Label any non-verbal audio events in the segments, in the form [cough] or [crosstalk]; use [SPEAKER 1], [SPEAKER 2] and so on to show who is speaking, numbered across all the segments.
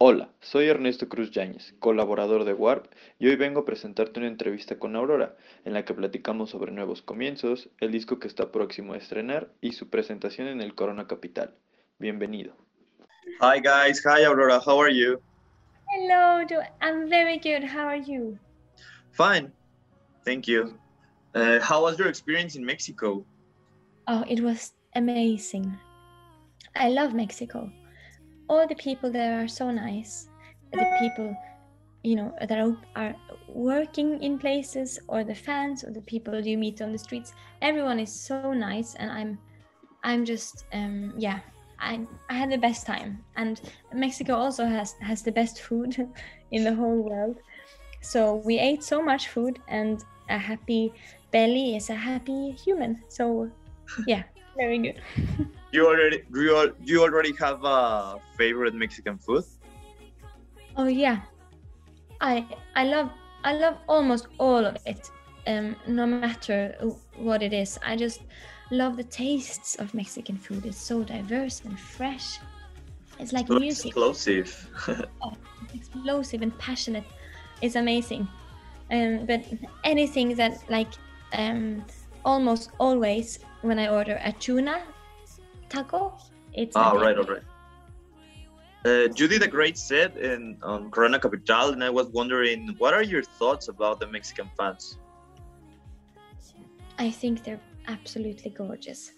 [SPEAKER 1] Hola, soy Ernesto Cruz Yáñez, colaborador de Warp, y hoy vengo a presentarte una entrevista con Aurora, en la que platicamos sobre nuevos comienzos, el disco que está próximo a estrenar y su presentación en el Corona Capital. Bienvenido.
[SPEAKER 2] Hi guys, hi Aurora, how are you?
[SPEAKER 3] Hello, I'm very good. How are you?
[SPEAKER 2] Fine, thank you. Uh, how was your experience in Mexico?
[SPEAKER 3] Oh, it was amazing. I love Mexico. All the people there are so nice the people you know that are, are working in places or the fans or the people you meet on the streets. Everyone is so nice and i'm i'm just um yeah i i had the best time. And mexico also has has the best food [laughs] in the whole world. So we ate so much food and a happy belly is a happy human. So yeah very good [laughs]
[SPEAKER 2] you already do you, do you already have a favorite Mexican food?
[SPEAKER 3] Oh yeah, I I love I love almost all of it. Um, no matter what it is, I just love the tastes of Mexican food. It's so diverse and fresh. It's like
[SPEAKER 2] so
[SPEAKER 3] music.
[SPEAKER 2] Explosive. [laughs]
[SPEAKER 3] oh, explosive and passionate. It's amazing. Um, but anything that like um, almost always when I order a tuna taco. It's
[SPEAKER 2] oh, right, all right. Uh, you did a great set in on Corona Capital, and I was wondering, what are your thoughts about the Mexican fans?
[SPEAKER 3] I think they're absolutely gorgeous.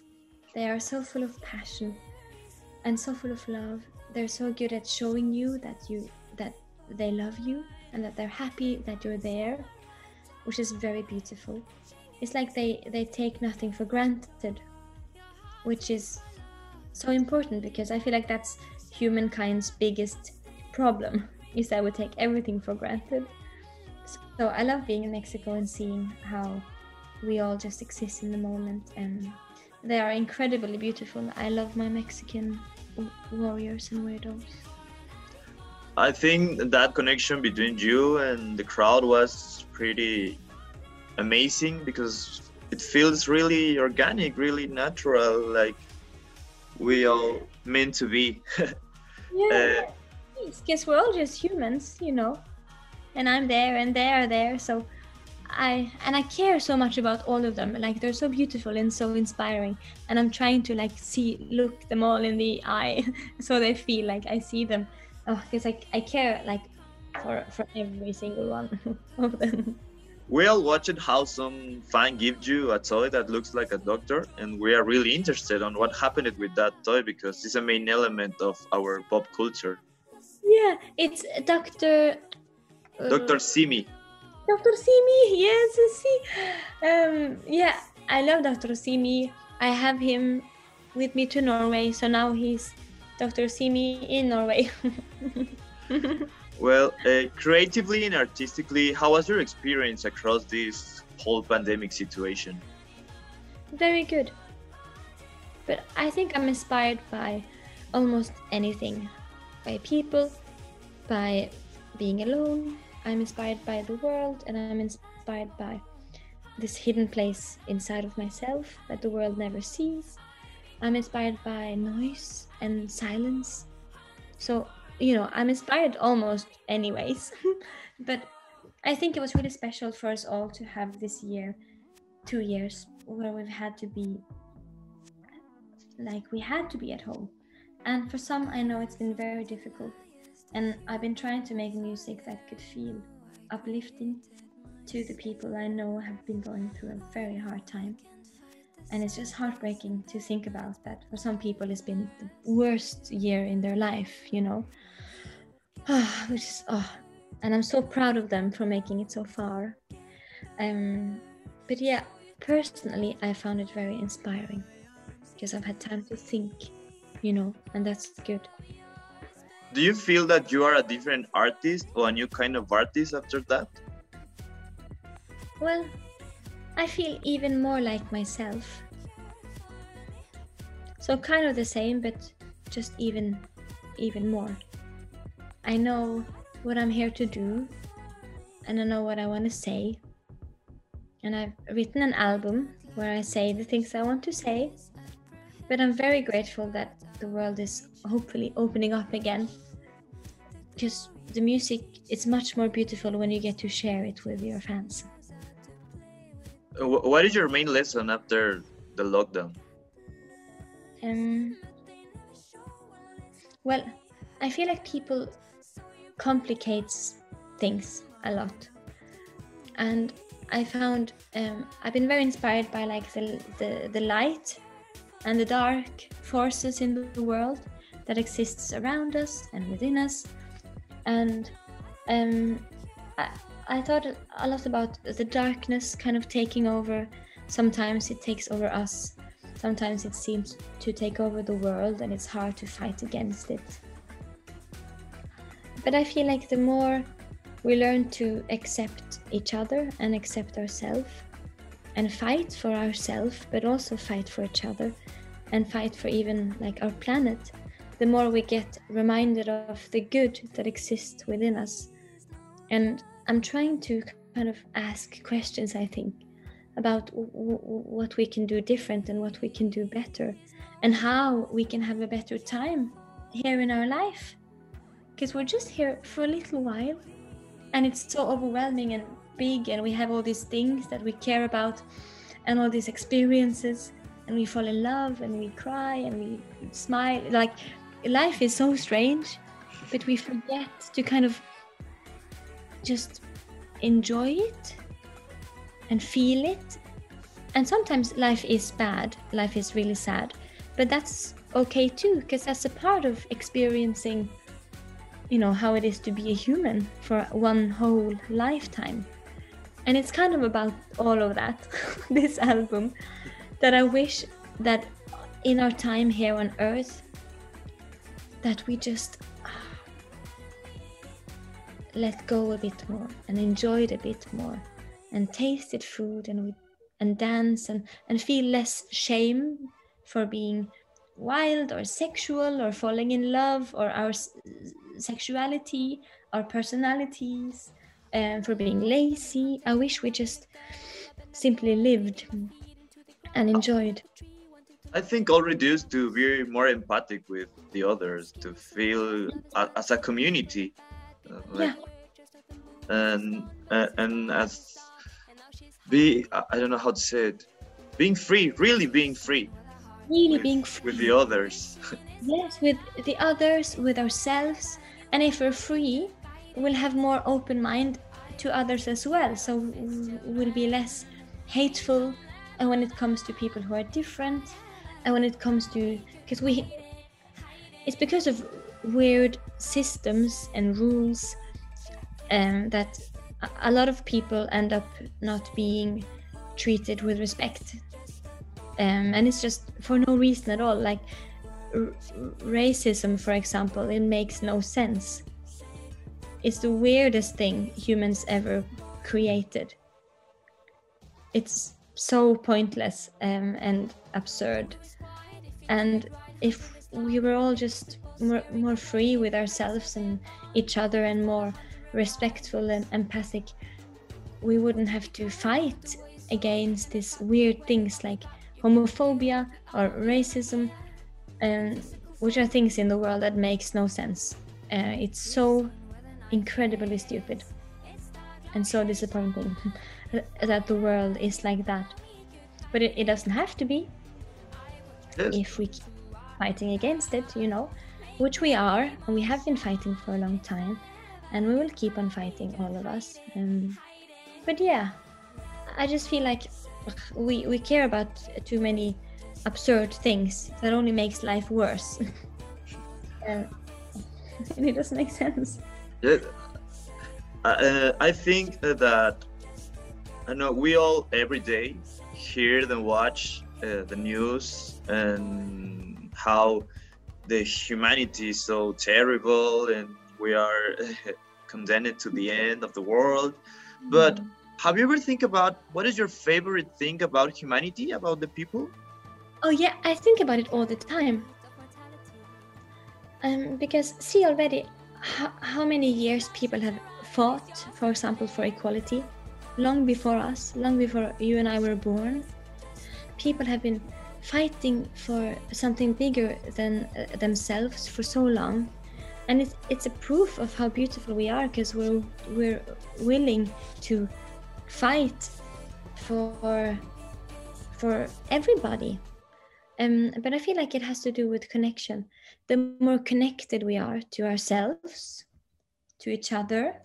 [SPEAKER 3] They are so full of passion and so full of love. They're so good at showing you that you that they love you and that they're happy that you're there, which is very beautiful. It's like they they take nothing for granted, which is so important because I feel like that's humankind's biggest problem is that we take everything for granted. So I love being in Mexico and seeing how we all just exist in the moment and they are incredibly beautiful. I love my Mexican warriors and weirdos.
[SPEAKER 2] I think that connection between you and the crowd was pretty amazing because it feels really organic, really natural. Like we all meant to be. [laughs]
[SPEAKER 3] yeah, uh, because we're all just humans, you know. And I'm there, and they are there, so I and I care so much about all of them. Like they're so beautiful and so inspiring, and I'm trying to like see, look them all in the eye, [laughs] so they feel like I see them. Oh, because like I care like for for every single one [laughs] of them
[SPEAKER 2] we all watched how some fan gives you a toy that looks like a doctor and we are really interested on what happened with that toy because it's a main element of our pop culture.
[SPEAKER 3] Yeah it's dr
[SPEAKER 2] uh, dr simi.
[SPEAKER 3] Dr simi yes see. Um yeah i love dr simi. I have him with me to norway so now he's dr simi in norway [laughs]
[SPEAKER 2] Well, uh, creatively and artistically, how was your experience across this whole pandemic situation?
[SPEAKER 3] Very good. But I think I'm inspired by almost anything by people, by being alone. I'm inspired by the world, and I'm inspired by this hidden place inside of myself that the world never sees. I'm inspired by noise and silence. So you know i'm inspired almost anyways. [laughs] But i think it was really special for us all to have this year two years where we've had to be like we had to be at home. And for some i know it's been very difficult. And i've been trying to make music that could feel uplifting to the people i know have been going through a very hard time. And it's just heartbreaking to think about that for some people it's been the worst year in their life you know [sighs] which is oh and i'm so proud of them for making it so far um but yeah personally i found it very inspiring because i've had time to think you know and that's good
[SPEAKER 2] do you feel that you are a different artist or a new kind of artist after that
[SPEAKER 3] well I feel even more like myself. So kind of the same, but just even even more. I know what I'm here to do and I know what I want to say. And I've written an album where I say the things I want to say. But I'm very grateful that the world is hopefully opening up again. because the music is much more beautiful when you get to share it with your fans.
[SPEAKER 2] Uh, What is your main lesson after the lockdown?
[SPEAKER 3] Um, well, I feel like people complicates things a lot, and I found um, I've been very inspired by like the, the the light and the dark forces in the world that exists around us and within us, and um, I, I thought a lot about the darkness kind of taking over. Sometimes it takes over us Sometimes it seems to take over the world and it's hard to fight against it. But I feel like the more we learn to accept each other and accept ourselves and fight for ourselves, but also fight for each other and fight for even like our planet, the more we get reminded of the good that exists within us. And I'm trying to kind of ask questions, I think, about w- w- what we can do different and what we can do better and how we can have a better time here in our life because we're just here for a little while and it's so overwhelming and big and we have all these things that we care about and all these experiences and we fall in love and we cry and we smile like life is so strange but we forget to kind of just enjoy it and feel it. And sometimes life is bad, life is really sad, but that's okay too, because that's a part of experiencing, you know, how it is to be a human for one whole lifetime. And it's kind of about all of that, [laughs] this album, that I wish that in our time here on earth, that we just ah, let go a bit more and enjoy it a bit more and tasted food and we and dance and, and feel less shame for being wild or sexual or falling in love or our sexuality our personalities and for being lazy. I wish we just simply lived and enjoyed.
[SPEAKER 2] I think all reduced to be more empathic with the others, to feel a, as a community, uh, like, and uh, and as be I I don't know how to say it, being free, really being free.
[SPEAKER 3] Really
[SPEAKER 2] with,
[SPEAKER 3] being free.
[SPEAKER 2] with the others. [laughs]
[SPEAKER 3] Yes, with the others, with ourselves, and if we're free, we'll have more open mind to others as well. So we'll be less hateful uh, when it comes to people who are different, and when it comes to because we, it's because of weird systems and rules um, that a- lot of people end up not being treated with respect um, and it's just for no reason at all like racism for example it makes no sense. It's the weirdest thing humans ever created. It's so pointless um, and absurd. And if we were all just more, more free with ourselves and each other and more respectful and empathic we wouldn't have to fight against these weird things like homophobia or racism um, which are things in the world that makes no sense. Uh, it's so incredibly stupid and so disappointing [laughs] that the world is like that. But it, it doesn't have to be.
[SPEAKER 2] Yes.
[SPEAKER 3] if we keep fighting against it you know which we are and we have been fighting for a long time and we will keep on fighting all of us. Um, but yeah i just feel like ugh, we we care about too many absurd things that only makes life worse [laughs] and and [laughs] it doesn't make sense
[SPEAKER 2] Yeah. Uh, I think that I know we all every day hear and watch uh, the news and how the humanity is so terrible and we are [laughs] condemned to the end of the world. But have you ever think about what is your favorite thing about humanity, about the people?
[SPEAKER 3] Oh yeah, I think about it all the time. Um, because see already how, how many years people have fought, for example, for equality, long before us, long before you and I were born. People have been fighting for something bigger than uh, themselves for so long, and it's it's a proof of how beautiful we are because we're we're willing to fight for for everybody um, but i feel like it has to do with connection. The more connected we are to ourselves to each other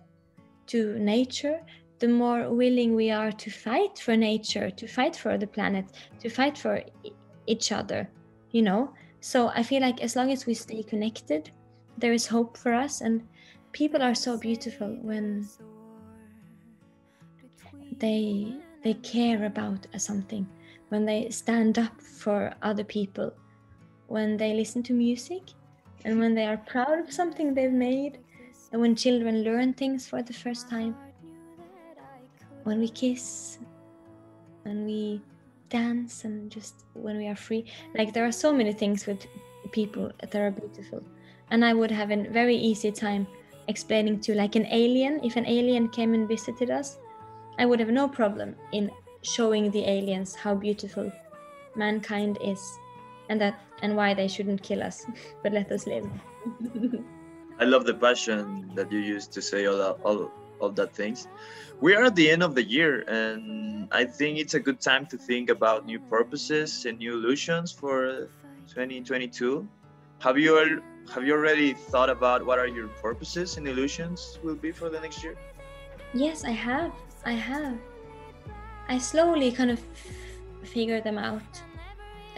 [SPEAKER 3] to nature the more willing we are to fight for nature to fight for the planet to fight for each other you know? So i feel like as long as we stay connected there is hope for us. And people are so beautiful when they they care about something when they stand up for other people when they listen to music and when they are proud of something they've made and when children learn things for the first time. When we kiss when we dance and just when we are free. Like there are so many things with people that are beautiful. And I would have a very easy time explaining to like an alien. If an alien came and visited us, I would have no problem in showing the aliens how beautiful mankind is and that and why they shouldn't kill us [laughs] but let us live
[SPEAKER 2] i love the passion that you used to say all that all of that things we are at the end of the year and i think it's a good time to think about new purposes and new illusions for 2022 have you all have you already thought about what are your purposes and illusions will be for the next year?
[SPEAKER 3] Yes, I have. I have. I slowly kind of figure them out.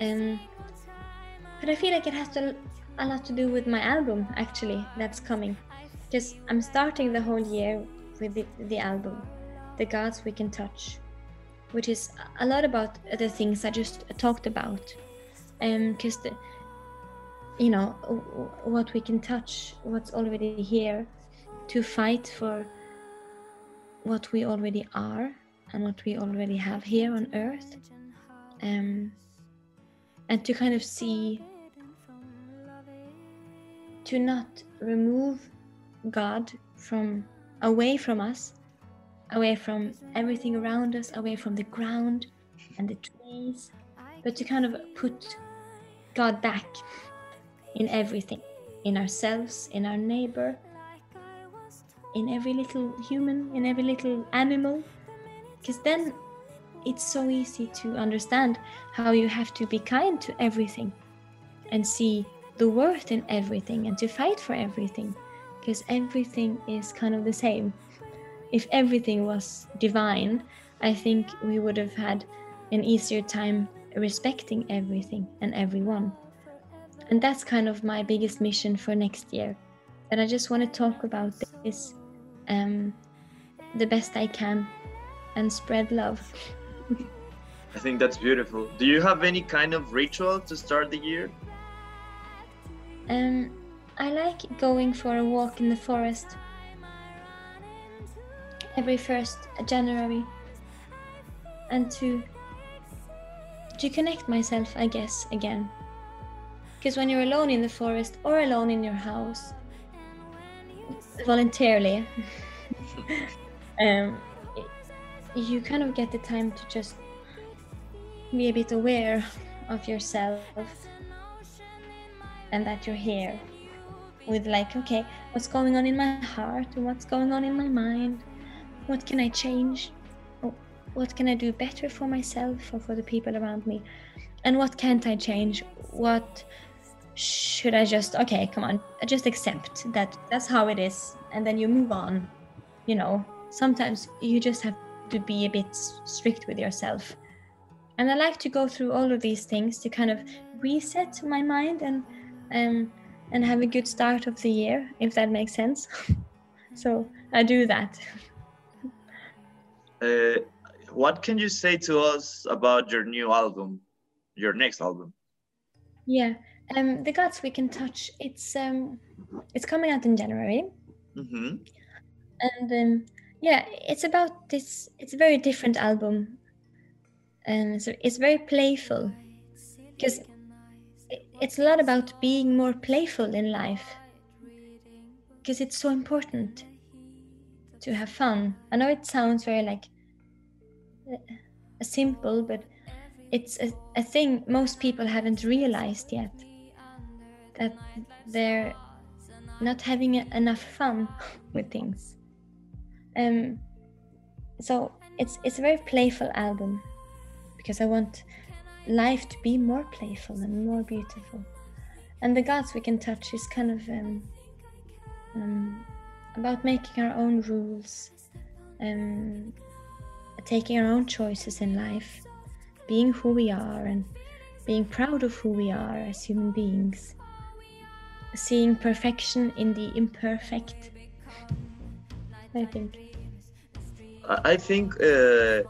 [SPEAKER 3] Um, but I feel like it has to, a lot to do with my album actually that's coming. Because I'm starting the whole year with the, the album, The Gods We Can Touch, which is a lot about the things I just talked about. Because um, you know what we can touch what's already here to fight for what we already are and what we already have here on earth um, and to kind of see to not remove god from away from us away from everything around us away from the ground and the trees but to kind of put god back in everything in ourselves, in our neighbor, in every little human, in every little animal. Because then it's so easy to understand how you have to be kind to everything and see the worth in everything and to fight for everything. Because everything is kind of the same. If everything was divine, I think we would have had an easier time respecting everything and everyone. And that's kind of my biggest mission for next year. And I just want to talk about this um, the best I can and spread love.
[SPEAKER 2] I think that's beautiful. Do you have any kind of ritual to start the year?
[SPEAKER 3] Um, I like going for a walk in the forest every first January and to to connect myself, I guess, again because when you're alone in the forest or alone in your house, voluntarily, [laughs] um, you kind of get the time to just be a bit aware of yourself and that you're here with like okay what's going on in my heart? What's going on in my mind? What can i change? Oh, what can i do better for myself or for the people around me? And what can't i change? What should I just okay, come on, just accept that that's how it is, and then you move on. You know, sometimes you just have to be a bit strict with yourself. And I like to go through all of these things to kind of reset my mind and um, and have a good start of the year, if that makes sense. [laughs] so I do that. [laughs]
[SPEAKER 2] uh, what can you say to us about your new album, your next album?
[SPEAKER 3] Yeah, um, the gods we can touch. It's um, it's coming out in January,
[SPEAKER 2] mm-hmm.
[SPEAKER 3] and um, yeah, it's about this. It's a very different album, and so it's very playful, because it's a lot about being more playful in life, because it's so important to have fun. I know it sounds very like uh, simple, but it's a, a thing most people haven't realized yet that they're not having enough fun [laughs] with things. Um, so it's it's a very playful album because I want life to be more playful and more beautiful. And the gods we can touch is kind of um, um, about making our own rules, um, taking our own choices in life, being who we are, and being proud of who we are as human beings, seeing perfection in the imperfect. I think.
[SPEAKER 2] I think uh,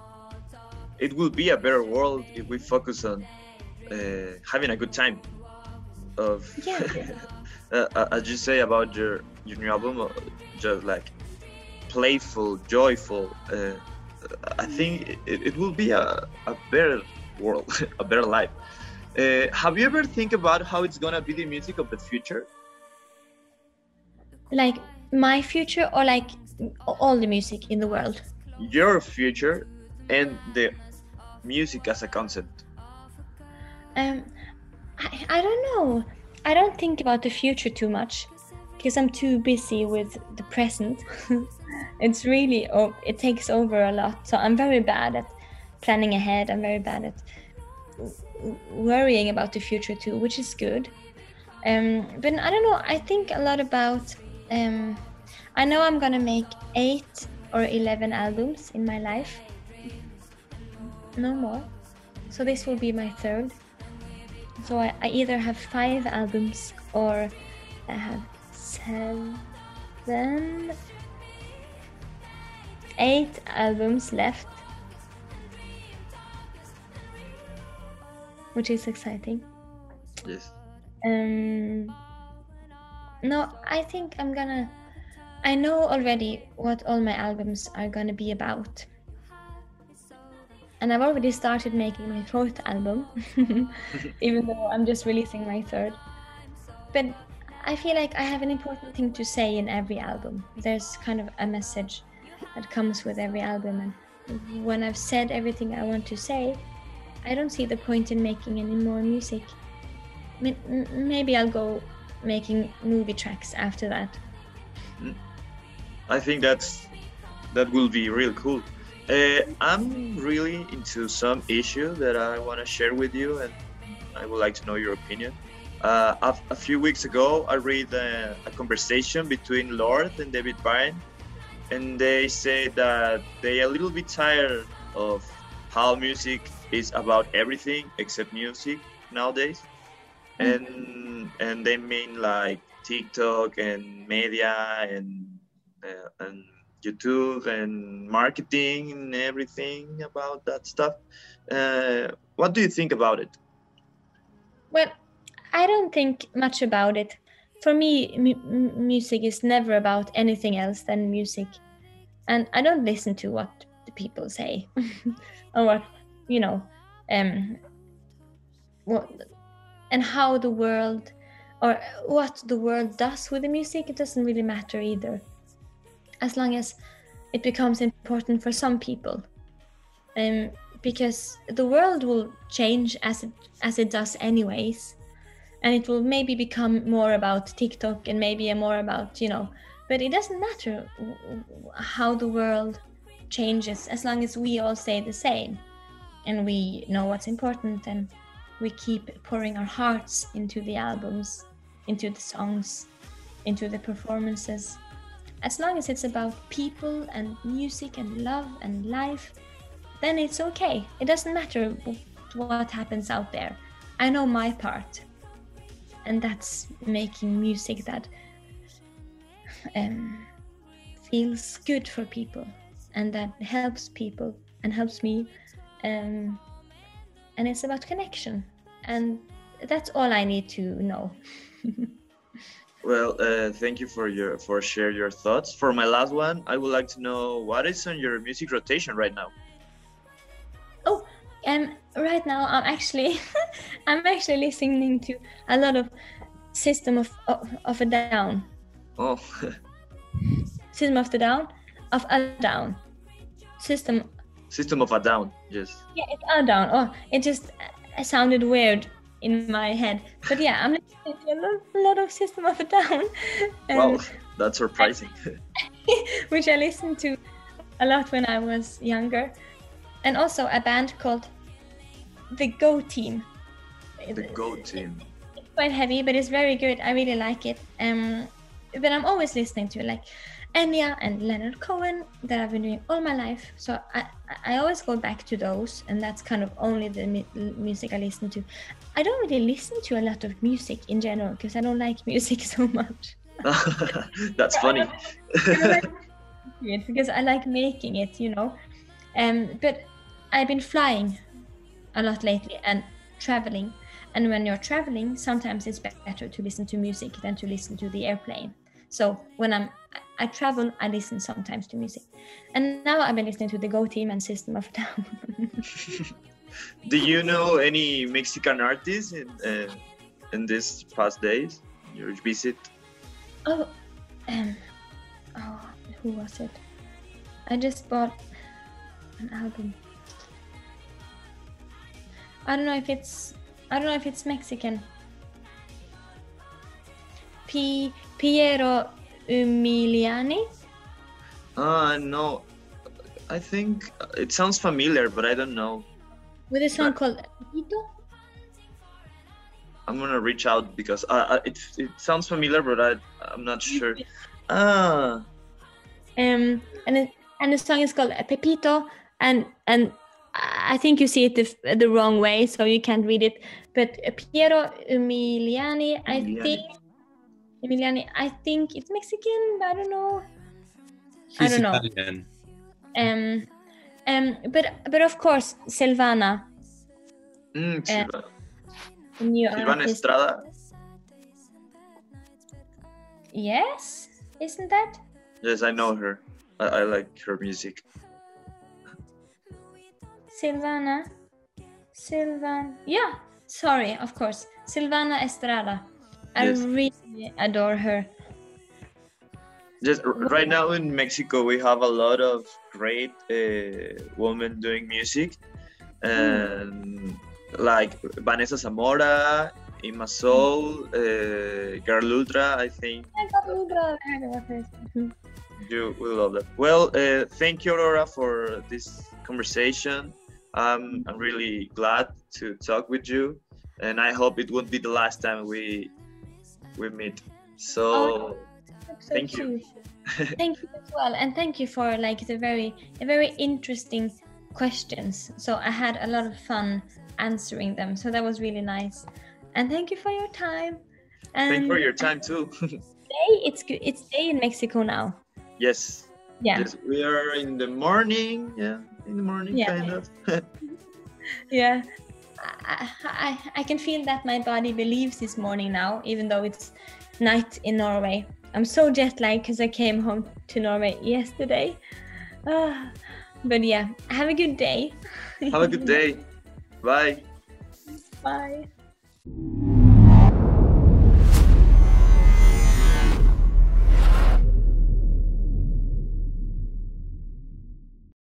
[SPEAKER 2] it will be a better world if we focus on uh, having a good time. Of [laughs]
[SPEAKER 3] Yeah.
[SPEAKER 2] uh, as you say about your your new album, uh, just like playful, joyful. Uh, I think it, it will be a, a better world, [laughs] a better life. Uh, have you ever think about how it's gonna be the music of the future?
[SPEAKER 3] like my future or like all the music in the world.
[SPEAKER 2] Your future and the music as a concept.
[SPEAKER 3] Um, I, I don't know. I don't think about the future too much because I'm too busy with the present. [laughs] it's really, oh, it takes over a lot. So I'm very bad at planning ahead. I'm very bad at worrying about the future too, which is good. Um, but I don't know. I think a lot about. Um, I know I'm gonna make eight or eleven albums in my life. No more. So this will be my third. So I, I either have five albums or I have seven, eight albums left, which is exciting.
[SPEAKER 2] Yes.
[SPEAKER 3] Um, no, I think I'm gonna. I know already what all my albums are gonna be about. And I've already started making my fourth album, [laughs] even though I'm just releasing my third. But I feel like I have an important thing to say in every album. There's kind of a message that comes with every album. And when I've said everything I want to say, I don't see the point in making any more music. Maybe I'll go making movie tracks after that. Mm.
[SPEAKER 2] I think that's that will be real cool. Uh, I'm really into some issue that I want to share with you, and I would like to know your opinion. Uh, a, a few weeks ago, I read a, a conversation between Lorde and David Byrne, and they say that they are a little bit tired of how music is about everything except music nowadays, and and they mean like TikTok and media and and YouTube and marketing and everything about that stuff. Uh, what do you think about it?
[SPEAKER 3] Well, I don't think much about it. For me, m- music is never about anything else than music. And I don't listen to what the people say [laughs] or what, you know, um, what, and how the world or what the world does with the music. It doesn't really matter either. As long as it becomes important for some people. Um, because the world will change as it as it does anyways and it will maybe become more about tiktok and maybe more about you know but it doesn't matter how the world changes as long as we all stay the same and we know what's important and we keep pouring our hearts into the albums into the songs into the performances as long as it's about people and music and love and life then it's okay. It doesn't matter what happens out there. I know my part, and that's making music that um, feels good for people and that helps people and helps me. Um, and it's about connection, and that's all I need to know. [laughs]
[SPEAKER 2] Well, uh, thank you for your for share your thoughts. For my last one, I would like to know what is on your music rotation right now.
[SPEAKER 3] Oh, and right now I'm actually [laughs] I'm actually listening to a lot of System of of, of a Down.
[SPEAKER 2] Oh, [laughs]
[SPEAKER 3] System of the Down, of a Down. System.
[SPEAKER 2] System of a Down. Yes.
[SPEAKER 3] Yeah, it's a Down. Oh, it just sounded weird in my head. But yeah, I'm listening to a lot, lot of System of a Down. [laughs]
[SPEAKER 2] Wow, that's surprising. [laughs]
[SPEAKER 3] which I listened to a lot when I was younger. And also a band called The Go Team.
[SPEAKER 2] the Go Team.
[SPEAKER 3] It's quite heavy, but it's very good. I really like it. Um, but I'm always listening to like Enya and Leonard Cohen that I've been doing all my life. So I, I always go back to those, and that's kind of only the mu- music I listen to. I don't really listen to a lot of music in general because I don't like [laughs] music so much. [laughs]
[SPEAKER 2] that's funny.
[SPEAKER 3] it because I like making it, you know. Um, but I've been flying a lot lately and traveling. And when you're traveling, sometimes it's better to listen to music than to listen to the airplane. So when I'm I travel, I listen sometimes to music. And now I've been listening to the Go Team and System of Down. [laughs]
[SPEAKER 2] Do you know any Mexican artists in uh, in these past days? Your visit?
[SPEAKER 3] oh, um, oh, who was it? I just bought an album. I don't know if it's I don't know if it's Mexican. P Piero Umiliani.
[SPEAKER 2] Uh no. I think it sounds familiar, but I don't know.
[SPEAKER 3] with a song called Tito.
[SPEAKER 2] I'm gonna reach out because uh, uh, it it sounds familiar, but I I'm not sure. Ah,
[SPEAKER 3] Um, and it, and the song is called Pepito, and and I think you see it the, the wrong way, so you can't read it. But Piero Umiliani, I
[SPEAKER 2] Umiliani.
[SPEAKER 3] think Emiliani, I think it's Mexican, but I don't know. I
[SPEAKER 4] He's
[SPEAKER 3] don't know.
[SPEAKER 4] Italian.
[SPEAKER 3] Um, um, but but of course, Silvana,
[SPEAKER 2] mm, Silva-
[SPEAKER 3] the new
[SPEAKER 2] Silvana. Estrada.
[SPEAKER 3] Yes, isn't that?
[SPEAKER 2] Yes, I know her. I, I like her music.
[SPEAKER 3] Silvana. Silvan. Yeah, sorry, of course. Silvana Estrada. I
[SPEAKER 2] Yes.
[SPEAKER 3] really adore her.
[SPEAKER 2] Just right now in Mexico, we have a lot of great uh, women doing music, and like Vanessa Zamora, Ima Soul, uh, Girl Ultra. I think [laughs] you will love that. Well, uh, thank you, Aurora, for this conversation. Um, I'm really glad to talk with you, and I hope it won't be the last time we we meet. So.
[SPEAKER 3] Oh, so
[SPEAKER 2] Thank you. [laughs]
[SPEAKER 3] thank you as well, and thank you for like the very, a very interesting questions. So I had a lot of fun answering them. So that was really nice, and thank you for your time. And
[SPEAKER 2] Thank you for your time too. [laughs]
[SPEAKER 3] day, it's good. It's day in Mexico now.
[SPEAKER 2] yes.
[SPEAKER 3] Yeah,
[SPEAKER 2] Yes, we are in the morning. Yeah, in the morning,
[SPEAKER 3] Yeah.
[SPEAKER 2] kind of. [laughs]
[SPEAKER 3] yeah. I, I I can feel that my body believes it's morning now, even though it's night in Norway. I'm so jet lagged because I came home to Norway yesterday. Ah, but yeah, have a good day.
[SPEAKER 2] Have a good day. [laughs] Bye.
[SPEAKER 3] Bye.